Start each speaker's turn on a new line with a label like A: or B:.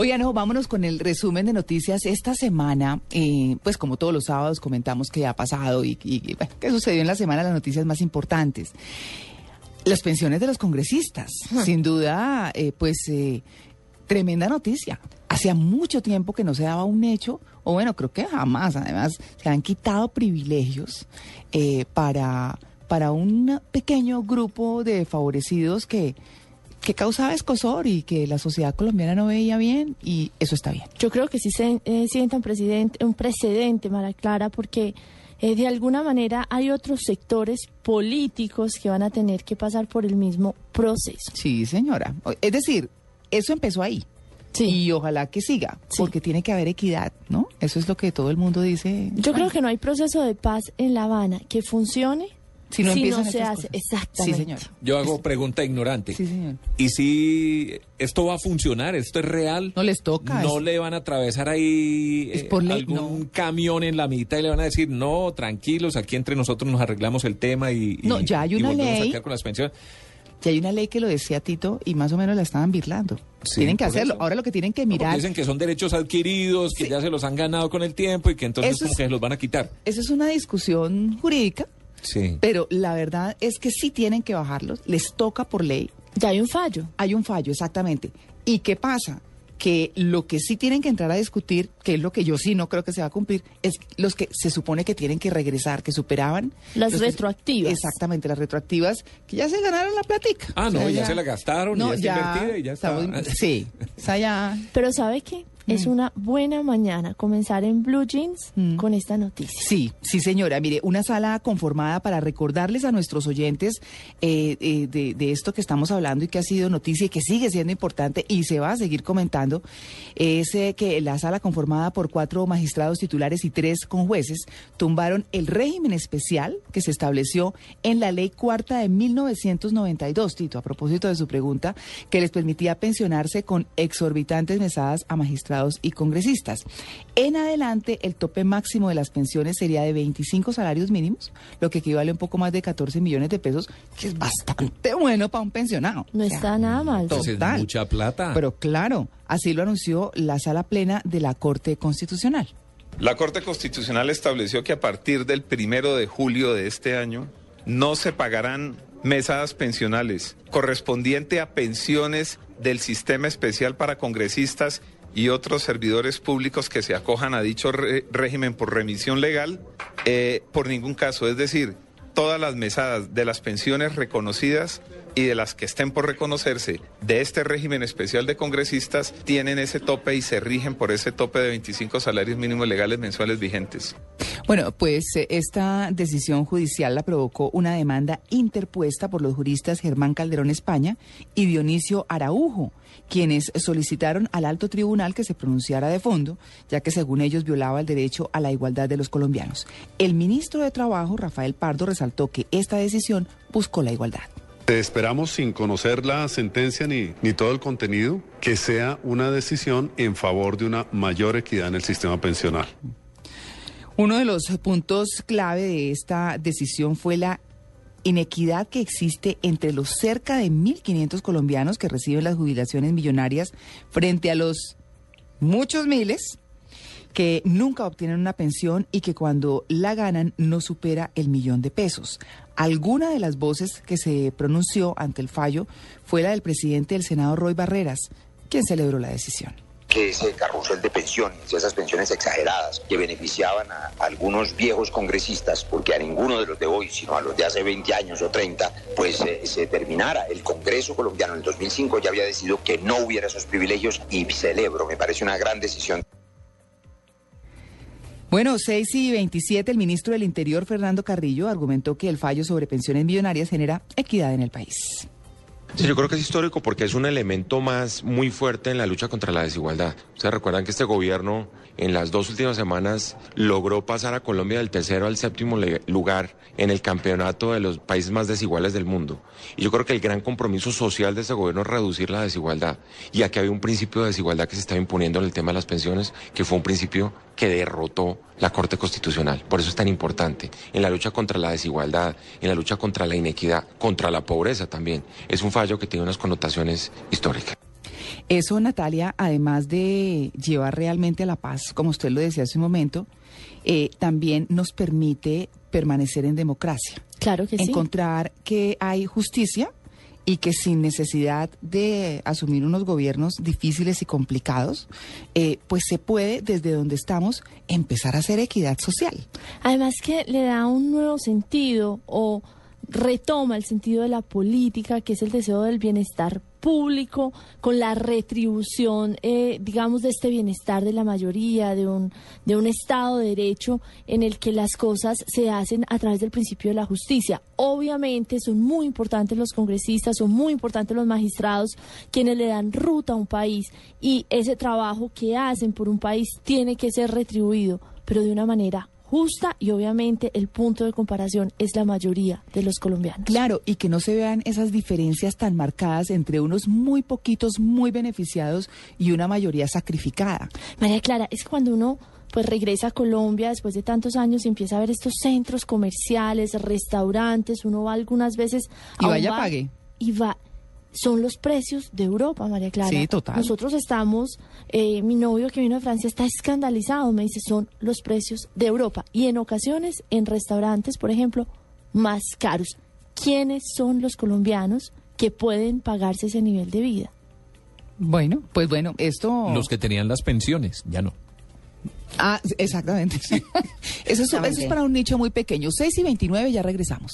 A: Oigan, no, vámonos con el resumen de noticias. Esta semana, eh, pues como todos los sábados comentamos qué ha pasado y, y, bueno, qué sucedió en la semana, las noticias más importantes. Las pensiones de los congresistas, sin duda, eh, pues eh, tremenda noticia. Hacía mucho tiempo que no se daba un hecho, o bueno, creo que jamás, además, se han quitado privilegios eh, para, para un pequeño grupo de favorecidos que que causaba escosor y que la sociedad colombiana no veía bien y eso está bien.
B: Yo creo que sí se eh, sienta un, presidente, un precedente, Mara Clara, porque eh, de alguna manera hay otros sectores políticos que van a tener que pasar por el mismo proceso.
A: Sí, señora. Es decir, eso empezó ahí. Sí. Y ojalá que siga, porque tiene que haber equidad, ¿no? Eso es lo que todo el mundo dice.
B: Yo creo que no hay proceso de paz en La Habana que funcione si no, se hace, exactamente. Sí, señor.
C: Yo hago pregunta ignorante.
A: Sí, señor.
C: ¿Y si esto va a funcionar? ¿Esto es real?
A: No les toca.
C: ¿No le van a atravesar ahí
A: eh, por
C: algún camión en la mitad y le van a decir, no, tranquilos, aquí entre nosotros nos arreglamos el tema y,
A: no, ya hay una ley.
C: con las pensiones?
A: Ya hay una ley que lo decía Tito y más o menos la estaban birlando. tienen que hacerlo. Ahora lo que tienen que mirar.
C: dicen que son derechos adquiridos, que ya se los han ganado con el tiempo y que entonces como que los van a quitar.
A: Esa es una discusión jurídica
C: Sí.
A: Pero la verdad es que sí tienen que bajarlos, les toca por ley.
B: Ya hay un fallo.
A: Hay un fallo, exactamente. ¿Y qué pasa? que lo que sí tienen que entrar a discutir, que es lo que yo sí no creo que se va a cumplir, es los que se supone que tienen que regresar, que superaban.
B: Las retroactivas.
A: exactamente, las retroactivas, que ya se ganaron la platica.
C: Ah, no, ya, se la gastaron, ya, está invertida y ya está.
A: sí, o sea, ya...
B: Pero ¿sabe qué? Es mm. una buena mañana comenzar en Blue Jeans mm. con esta noticia.
A: Sí, sí señora. Mire, una sala conformada para recordarles a nuestros oyentes eh, eh, de, esto que estamos hablando y que ha sido noticia y que sigue siendo importante y se va a seguir comentando, es eh, que la sala conformada por cuatro magistrados titulares y tres con jueces tumbaron el régimen especial que se estableció en la ley cuarta de 1992, Tito, a propósito de su pregunta, que les permitía pensionarse con exorbitantes mesadas a magistrados y congresistas. En adelante, el tope máximo de las pensiones sería de 25 salarios mínimos, lo que equivale a un poco más de 14 millones de pesos, que es bastante bueno para un pensionado.
B: No está nada mal.
C: Total. Es mucha plata.
A: Pero claro, así lo anunció la sala plena de la Corte Constitucional.
D: La Corte Constitucional estableció que a partir del primero de julio de este año no se pagarán mesadas pensionales correspondiente a pensiones del sistema especial para congresistas y otros servidores públicos que se acojan a dicho régimen por remisión legal, eh, por ningún caso. Es decir, todas las mesadas de las pensiones reconocidas y de las que estén por reconocerse de este régimen especial de congresistas tienen ese tope y se rigen por ese tope de 25 salarios mínimos legales mensuales vigentes.
A: Bueno, pues eh, esta decisión judicial la provocó una demanda interpuesta por los juristas Germán Calderón España y Dionisio Araujo, quienes solicitaron al alto tribunal que se pronunciara de fondo, ya que según ellos violaba el derecho a la igualdad de los colombianos. El ministro de Trabajo, Rafael Pardo, resaltó que esta decisión buscó la igualdad.
E: Esperamos, sin conocer la sentencia ni, ni todo el contenido, que sea una decisión en favor de una mayor equidad en el sistema pensional.
A: Uno de los puntos clave de esta decisión fue la inequidad que existe entre los cerca de 1.500 colombianos que reciben las jubilaciones millonarias frente a los muchos miles que nunca obtienen una pensión y que cuando la ganan no supera el millón de pesos. Alguna de las voces que se pronunció ante el fallo fue la del presidente del Senado, Roy Barreras, quien celebró la decisión
F: que ese carrusel de pensiones, esas pensiones exageradas que beneficiaban a algunos viejos congresistas, porque a ninguno de los de hoy, sino a los de hace 20 años o 30, pues eh, se terminara. El Congreso colombiano en el 2005 ya había decidido que no hubiera esos privilegios y celebro, me parece una gran decisión.
A: Bueno, 6 y 27, el ministro del Interior, Fernando Carrillo, argumentó que el fallo sobre pensiones millonarias genera equidad en el país.
G: Sí, yo creo que es histórico porque es un elemento más muy fuerte en la lucha contra la desigualdad. Ustedes recuerdan que este gobierno en las dos últimas semanas logró pasar a Colombia del tercero al séptimo lugar en el campeonato de los países más desiguales del mundo. Y yo creo que el gran compromiso social de este gobierno es reducir la desigualdad. Y aquí había un principio de desigualdad que se estaba imponiendo en el tema de las pensiones, que fue un principio que derrotó la Corte Constitucional. Por eso es tan importante en la lucha contra la desigualdad, en la lucha contra la inequidad, contra la pobreza también. Es un fallo que tiene unas connotaciones históricas.
A: Eso, Natalia, además de llevar realmente a la paz, como usted lo decía hace un momento, eh, también nos permite permanecer en democracia.
B: Claro que sí.
A: Encontrar que hay justicia y que sin necesidad de asumir unos gobiernos difíciles y complicados, eh, pues se puede desde donde estamos empezar a hacer equidad social.
B: Además que le da un nuevo sentido o retoma el sentido de la política, que es el deseo del bienestar público, con la retribución, eh, digamos, de este bienestar de la mayoría, de un, de un Estado de Derecho en el que las cosas se hacen a través del principio de la justicia. Obviamente son muy importantes los congresistas, son muy importantes los magistrados, quienes le dan ruta a un país y ese trabajo que hacen por un país tiene que ser retribuido, pero de una manera justa y obviamente el punto de comparación es la mayoría de los colombianos.
A: Claro, y que no se vean esas diferencias tan marcadas entre unos muy poquitos muy beneficiados y una mayoría sacrificada.
B: María Clara, es cuando uno pues regresa a Colombia después de tantos años y empieza a ver estos centros comerciales, restaurantes, uno va algunas veces
A: y vaya pague.
B: Y va son los precios de Europa, María Clara.
A: Sí, total.
B: Nosotros estamos, eh, mi novio que vino de Francia está escandalizado, me dice, son los precios de Europa. Y en ocasiones, en restaurantes, por ejemplo, más caros. ¿Quiénes son los colombianos que pueden pagarse ese nivel de vida?
A: Bueno, pues bueno, esto...
C: Los que tenían las pensiones, ya no.
A: Ah, exactamente. eso, es, eso es para un nicho muy pequeño. 6 y 29, ya regresamos.